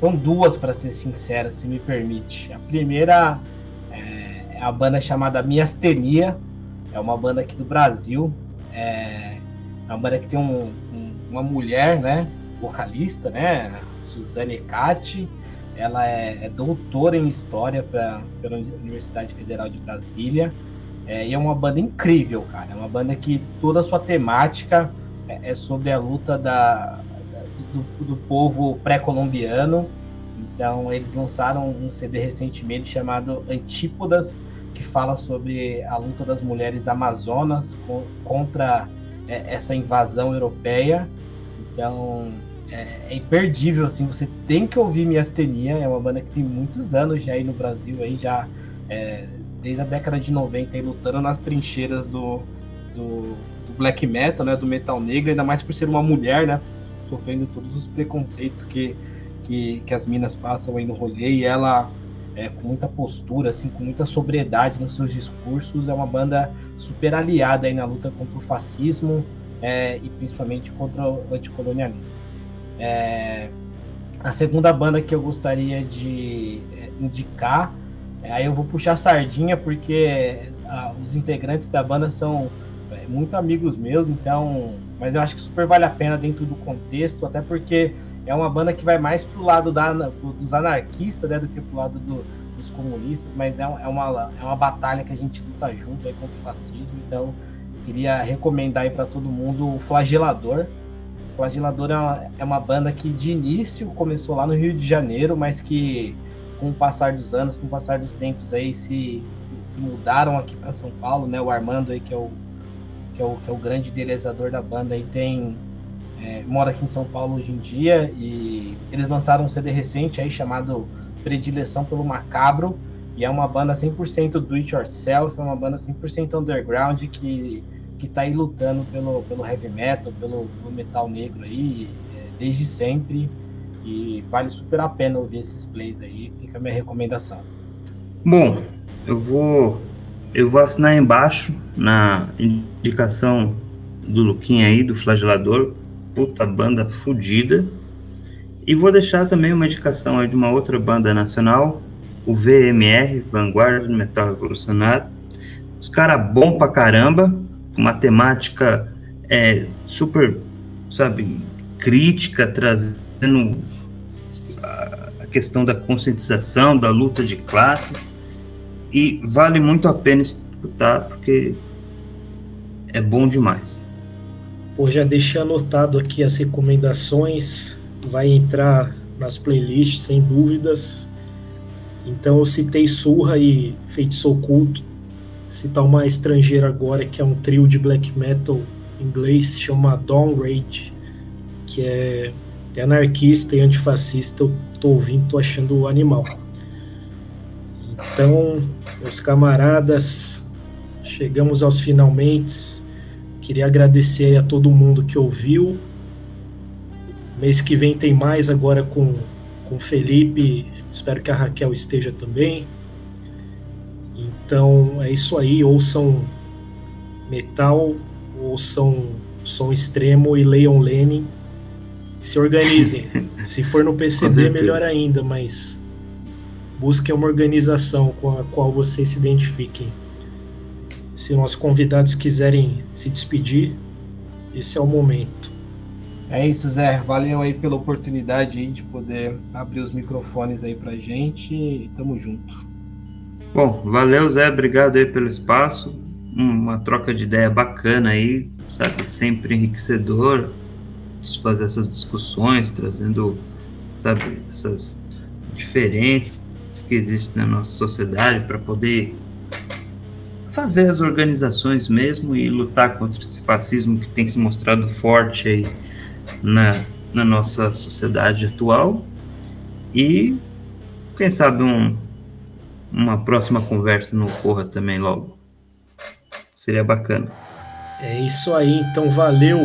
[SPEAKER 2] são duas, para ser sincero, se me permite. A primeira é, é a banda chamada Miastenia, é uma banda aqui do Brasil. É, é uma banda que tem um, um, uma mulher, né, vocalista, né, Suzane Cati. Ela é, é, doutora em História pra, pela Universidade Federal de Brasília. É, e é uma banda incrível, cara. É uma banda que toda a sua temática é, é sobre a luta da, do, do povo pré-colombiano. Então, eles lançaram um CD recentemente chamado Antípodas, que fala sobre a luta das mulheres amazonas contra é, essa invasão europeia. Então, é, é, imperdível, assim, você tem que ouvir Miastenia, é uma banda que tem muitos anos já aí no Brasil, aí já é, desde a década de 90, aí, lutando nas trincheiras do, do, do, black metal, né, do metal negro, ainda mais por ser uma mulher, né, sofrendo todos os preconceitos que, que, que as minas passam aí no rolê e ela é, com muita postura, assim, com muita sobriedade nos seus discursos, é uma banda super aliada aí na luta contra o fascismo é, e principalmente contra o anticolonialismo. É, a segunda banda que eu gostaria de é, indicar, aí eu vou puxar sardinha porque a, os integrantes da banda são é, muito amigos meus, então mas eu acho que super vale a pena dentro do contexto, até porque é uma banda que vai mais pro lado da, dos anarquistas, né, do que pro lado do, dos comunistas, mas é, é, uma, é uma batalha que a gente luta junto aí contra o fascismo, então queria recomendar aí para todo mundo o Flagelador. O Flagelador é uma, é uma banda que de início começou lá no Rio de Janeiro, mas que com o passar dos anos, com o passar dos tempos aí se, se, se mudaram aqui para São Paulo, né? O Armando aí que é o que é o, que é o grande idealizador da banda, e tem é, mora aqui em São Paulo hoje em dia e eles lançaram um CD recente aí chamado Predileção pelo Macabro e é uma banda 100% do it yourself, é uma banda 100% underground que que tá aí lutando pelo, pelo heavy metal, pelo, pelo metal negro aí, é, desde sempre. E vale super a pena ouvir esses plays aí, fica a minha recomendação.
[SPEAKER 3] Bom, eu vou eu vou assinar embaixo na indicação do Luquinha aí, do Flagelador. Puta banda fodida. E vou deixar também uma indicação aí de uma outra banda nacional, o VMR, Vanguarda do Metal Revolucionário. Os caras bom pra caramba, uma temática é, super, sabe, crítica, trazendo a questão da conscientização, da luta de classes e vale muito a pena escutar porque é bom demais.
[SPEAKER 1] Pô, já deixei anotado aqui as recomendações, vai entrar nas playlists sem dúvidas. Então eu citei Surra e Feitiço Oculto, citar uma estrangeira agora que é um trio de black metal inglês chama Dawn Rage, que é, é anarquista e antifascista. Eu tô ouvindo, tô achando animal. Então, meus camaradas, chegamos aos finalmente. Queria agradecer a todo mundo que ouviu. Mês que vem tem mais agora com com Felipe. Espero que a Raquel esteja também. Então é isso aí. Ouçam metal, ouçam som extremo e leiam Lenin. Se organizem. Se for no PCB, melhor ainda, mas busquem uma organização com a qual vocês se identifiquem. Se nossos convidados quiserem se despedir, esse é o momento.
[SPEAKER 2] É isso, Zé. Valeu aí pela oportunidade aí de poder abrir os microfones aí pra gente. Tamo junto.
[SPEAKER 3] Bom, valeu, Zé. Obrigado aí pelo espaço. Uma troca de ideia bacana aí, sabe? Sempre enriquecedor de fazer essas discussões, trazendo, sabe, essas diferenças que existem na nossa sociedade para poder fazer as organizações mesmo e lutar contra esse fascismo que tem se mostrado forte aí na, na nossa sociedade atual e quem sabe um, uma próxima conversa não ocorra também logo. Seria bacana.
[SPEAKER 1] É isso aí, então valeu.